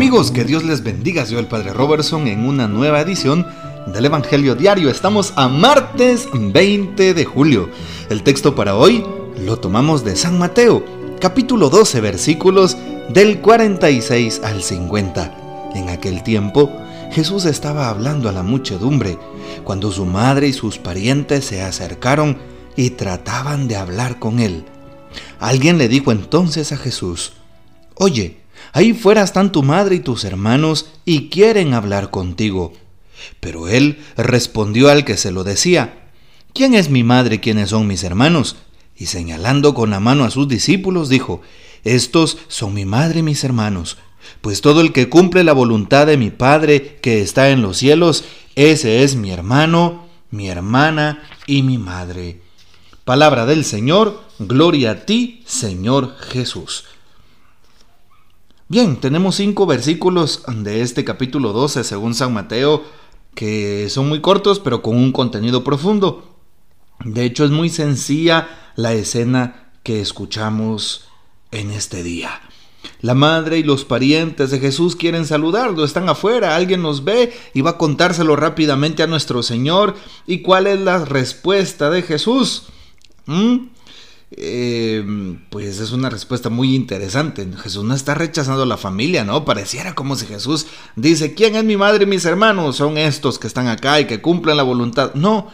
Amigos, que Dios les bendiga. Soy el Padre Robertson en una nueva edición del Evangelio Diario. Estamos a martes 20 de julio. El texto para hoy lo tomamos de San Mateo, capítulo 12, versículos del 46 al 50. En aquel tiempo, Jesús estaba hablando a la muchedumbre cuando su madre y sus parientes se acercaron y trataban de hablar con él. Alguien le dijo entonces a Jesús, Oye, Ahí fuera están tu madre y tus hermanos y quieren hablar contigo. Pero él respondió al que se lo decía, ¿quién es mi madre y quiénes son mis hermanos? Y señalando con la mano a sus discípulos, dijo, Estos son mi madre y mis hermanos, pues todo el que cumple la voluntad de mi Padre que está en los cielos, ese es mi hermano, mi hermana y mi madre. Palabra del Señor, gloria a ti, Señor Jesús. Bien, tenemos cinco versículos de este capítulo 12 según San Mateo que son muy cortos pero con un contenido profundo. De hecho es muy sencilla la escena que escuchamos en este día. La madre y los parientes de Jesús quieren saludarlo, están afuera, alguien nos ve y va a contárselo rápidamente a nuestro Señor. ¿Y cuál es la respuesta de Jesús? ¿Mm? Eh, pues es una respuesta muy interesante. Jesús no está rechazando a la familia, ¿no? Pareciera como si Jesús dice, ¿quién es mi madre y mis hermanos? Son estos que están acá y que cumplen la voluntad. No,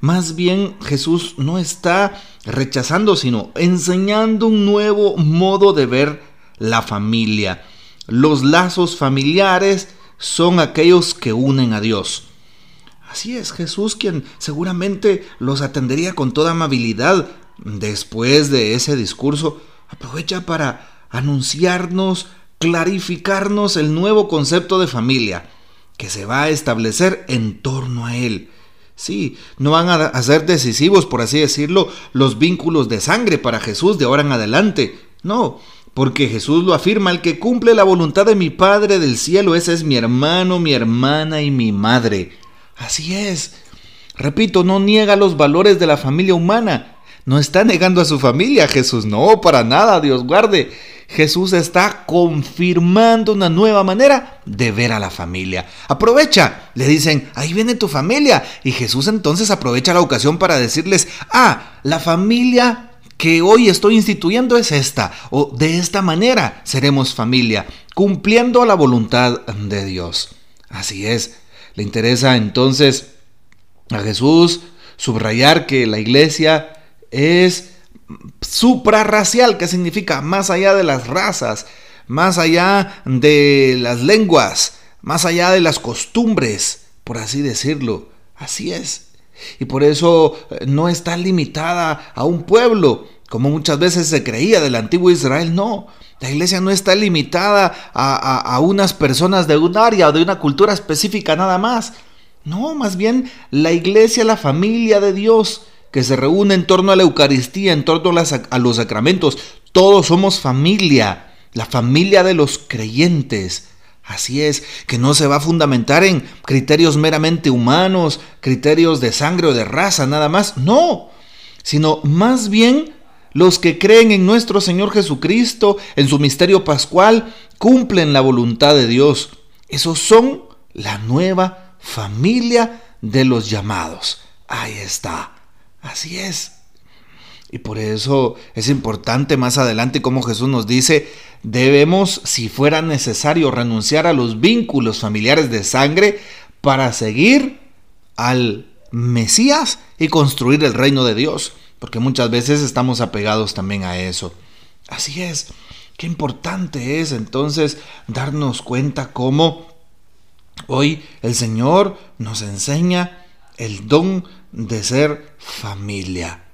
más bien Jesús no está rechazando, sino enseñando un nuevo modo de ver la familia. Los lazos familiares son aquellos que unen a Dios. Así es, Jesús quien seguramente los atendería con toda amabilidad, después de ese discurso, aprovecha para anunciarnos, clarificarnos el nuevo concepto de familia que se va a establecer en torno a él. Sí, no van a ser decisivos, por así decirlo, los vínculos de sangre para Jesús de ahora en adelante. No, porque Jesús lo afirma, el que cumple la voluntad de mi Padre del cielo, ese es mi hermano, mi hermana y mi madre. Así es. Repito, no niega los valores de la familia humana, no está negando a su familia, Jesús, no, para nada, Dios guarde. Jesús está confirmando una nueva manera de ver a la familia. Aprovecha, le dicen, ahí viene tu familia. Y Jesús entonces aprovecha la ocasión para decirles, ah, la familia que hoy estoy instituyendo es esta, o de esta manera seremos familia, cumpliendo la voluntad de Dios. Así es, le interesa entonces a Jesús subrayar que la iglesia es suprarracial, que significa más allá de las razas, más allá de las lenguas, más allá de las costumbres, por así decirlo. Así es. Y por eso eh, no está limitada a un pueblo, como muchas veces se creía del antiguo Israel. No, la iglesia no está limitada a, a unas personas de un área o de una cultura específica nada más. No, más bien la iglesia, la familia de Dios, que se reúne en torno a la Eucaristía, en torno a, los sacramentos. Todos somos familia, la familia de los creyentes. Así es, que no se va a fundamentar en criterios meramente humanos, criterios de sangre o de raza, nada más. No, sino más bien los que creen en nuestro Señor Jesucristo, en su misterio pascual, cumplen la voluntad de Dios. Esos son la nueva familia de los llamados. Ahí está. Así es. Y por eso es importante más adelante, como Jesús nos dice, debemos, si fuera necesario, renunciar a los vínculos familiares de sangre para seguir al Mesías y construir el reino de Dios, porque muchas veces estamos apegados también a eso. Así es, qué importante es entonces darnos cuenta cómo hoy el Señor nos enseña el don de ser familia,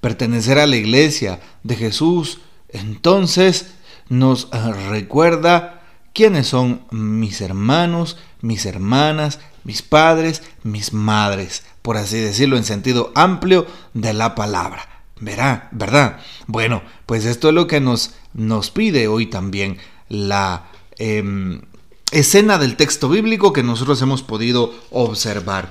pertenecer a la iglesia de Jesús, entonces nos eh, recuerda quiénes son mis hermanos, mis hermanas, mis padres, mis madres, por así decirlo en sentido amplio de la palabra. Verá, ¿verdad? Bueno, pues esto es lo que nos, nos pide hoy también la em, escena del texto bíblico que nosotros hemos podido observar.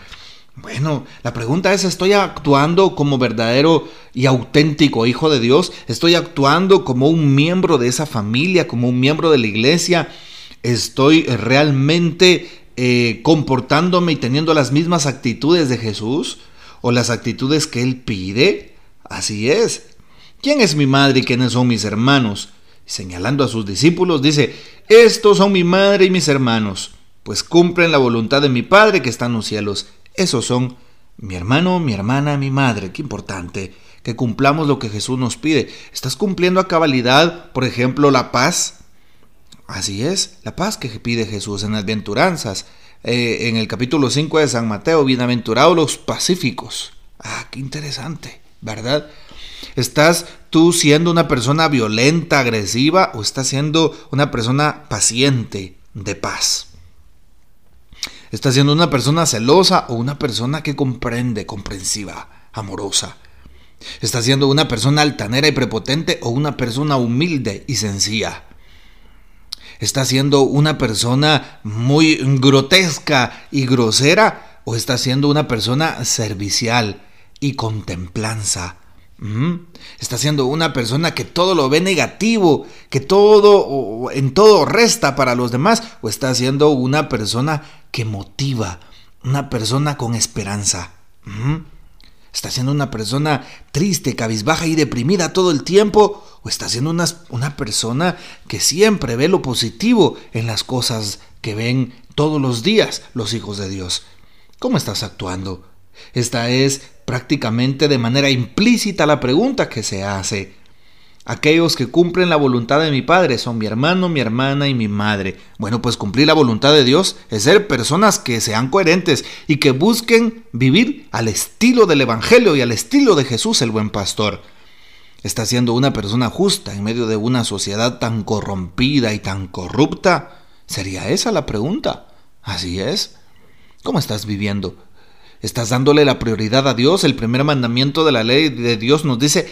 Bueno, la pregunta es, ¿estoy actuando como verdadero y auténtico hijo de Dios? ¿Estoy actuando como un miembro de esa familia, como un miembro de la iglesia? ¿Estoy realmente eh, comportándome y teniendo las mismas actitudes de Jesús o las actitudes que Él pide? Así es. ¿Quién es mi madre y quiénes son mis hermanos? Señalando a sus discípulos, dice, estos son mi madre y mis hermanos, pues cumplen la voluntad de mi Padre que está en los cielos. Esos son mi hermano, mi hermana, mi madre. Qué importante que cumplamos lo que Jesús nos pide. ¿Estás cumpliendo a cabalidad, por ejemplo, la paz? Así es, la paz que pide Jesús en las. Eh, en el capítulo 5 de San Mateo, bienaventurados los pacíficos. Ah, qué interesante, ¿verdad? ¿Estás tú siendo una persona violenta, agresiva o estás siendo una persona paciente, de paz? ¿Estás siendo una persona celosa o una persona que comprende, comprensiva, amorosa? ¿Estás siendo una persona altanera y prepotente o una persona humilde y sencilla? ¿Estás siendo una persona muy grotesca y grosera o estás siendo una persona servicial y contemplanza? Está siendo una persona que todo lo ve negativo, que todo en todo resta para los demás, o está siendo una persona que motiva, una persona con esperanza. ¿Está siendo una persona triste, cabizbaja y deprimida todo el tiempo? ¿O está siendo una, una persona que siempre ve lo positivo en las cosas que ven todos los días los hijos de Dios? ¿Cómo estás actuando? Esta es prácticamente de manera implícita la pregunta que se hace. Aquellos que cumplen la voluntad de mi Padre son mi hermano, mi hermana y mi madre. Bueno, pues cumplir la voluntad de Dios es ser personas que sean coherentes y que busquen vivir al estilo del Evangelio y al estilo de Jesús el buen pastor. ¿Está siendo una persona justa en medio de una sociedad tan corrompida y tan corrupta? ¿Sería esa la pregunta? Así es. ¿Cómo estás viviendo? ¿Estás dándole la prioridad a Dios? El primer mandamiento de la ley de Dios nos dice,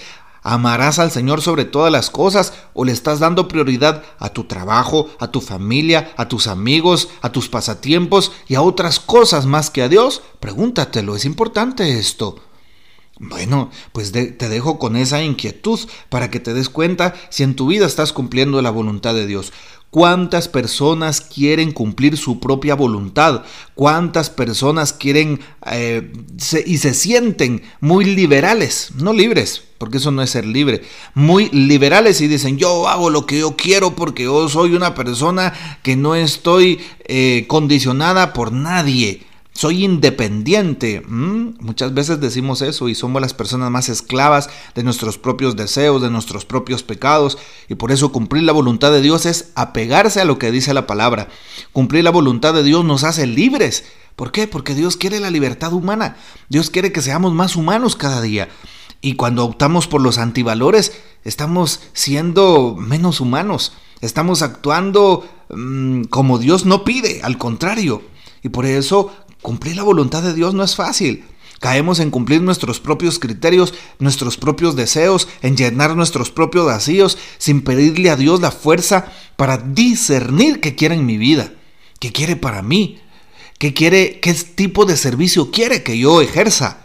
amarás al Señor sobre todas las cosas o le estás dando prioridad a tu trabajo, a tu familia, a tus amigos, a tus pasatiempos y a otras cosas más que a Dios? Pregúntatelo, es importante esto. Bueno, pues te dejo con esa inquietud para que te des cuenta si en tu vida estás cumpliendo la voluntad de Dios. ¿Cuántas personas quieren cumplir su propia voluntad? ¿Cuántas personas quieren eh, y se sienten muy liberales? No libres, porque eso no es ser libre. Muy liberales y dicen, yo hago lo que yo quiero porque yo soy una persona que no estoy eh, condicionada por nadie soy independiente. Muchas veces decimos eso y somos las personas más esclavas de nuestros propios deseos, de nuestros propios pecados. Y por eso cumplir la voluntad de Dios es apegarse a lo que dice la palabra. Cumplir la voluntad de Dios nos hace libres. ¿Por qué? Porque Dios quiere la libertad humana. Dios quiere que seamos más humanos cada día. Y cuando optamos por los antivalores, estamos siendo menos humanos. Estamos actuando mm, como Dios no pide, al contrario. Y por eso Cumplir la voluntad de Dios no es fácil. Caemos en cumplir nuestros propios criterios, nuestros propios deseos, en llenar nuestros propios vacíos, sin pedirle a Dios la fuerza para discernir qué quiere en mi vida, qué quiere para mí, qué quiere, qué tipo de servicio quiere que yo ejerza.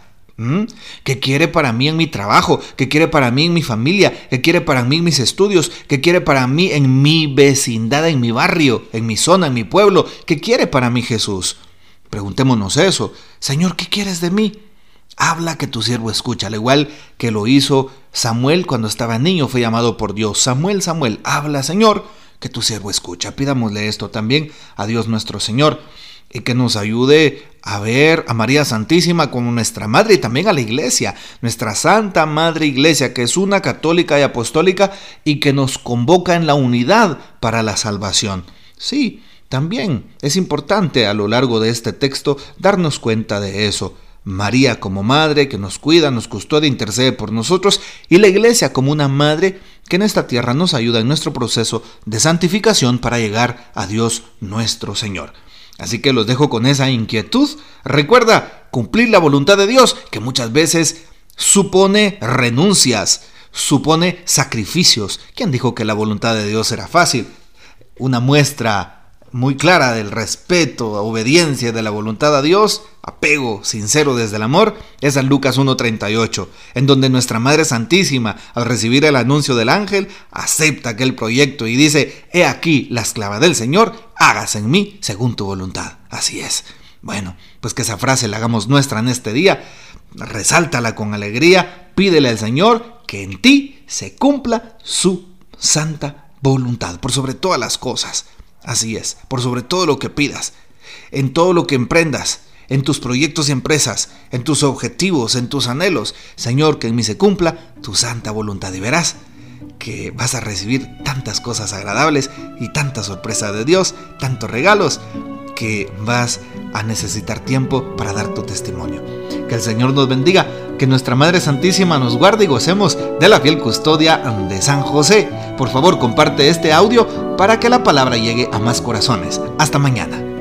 ¿Qué quiere para mí en mi trabajo? ¿Qué quiere para mí en mi familia? ¿Qué quiere para mí en mis estudios? ¿Qué quiere para mí en mi vecindad, en mi barrio, en mi zona, en mi pueblo? ¿Qué quiere para mí Jesús? Preguntémonos eso. Señor, ¿qué quieres de mí? Habla que tu siervo escucha, al igual que lo hizo Samuel cuando estaba niño, fue llamado por Dios. Samuel, Samuel, habla, Señor, que tu siervo escucha. Pidámosle esto también a Dios nuestro Señor y que nos ayude a ver a María Santísima como nuestra madre y también a la iglesia, nuestra Santa Madre Iglesia, que es una católica y apostólica y que nos convoca en la unidad para la salvación. Sí, también es importante a lo largo de este texto darnos cuenta de eso. María como madre que nos cuida, nos custodia, intercede por nosotros y la iglesia como una madre que en esta tierra nos ayuda en nuestro proceso de santificación para llegar a Dios nuestro Señor. Así que los dejo con esa inquietud. Recuerda cumplir la voluntad de Dios que muchas veces supone renuncias, supone sacrificios. ¿Quién dijo que la voluntad de Dios era fácil? Una muestra muy clara del respeto, obediencia de la voluntad a Dios, apego sincero desde el amor, es en Lucas 1.38, en donde nuestra Madre Santísima, al recibir el anuncio del ángel, acepta aquel proyecto y dice, he aquí la esclava del Señor, hágase en mí según tu voluntad. Así es. Bueno, pues que esa frase la hagamos nuestra en este día, resáltala con alegría, pídele al Señor que en ti se cumpla su santa voluntad, por sobre todas las cosas. Así es, por sobre todo lo que pidas, en todo lo que emprendas, en tus proyectos y empresas, en tus objetivos, en tus anhelos. Señor, que en mí se cumpla tu santa voluntad y verás que vas a recibir tantas cosas agradables y tanta sorpresa de Dios, tantos regalos, que vas a necesitar tiempo para dar tu testimonio. Que el Señor nos bendiga, que nuestra Madre Santísima nos guarde y gocemos de la fiel custodia de San José. Por favor, comparte este audio para que la palabra llegue a más corazones. Hasta mañana.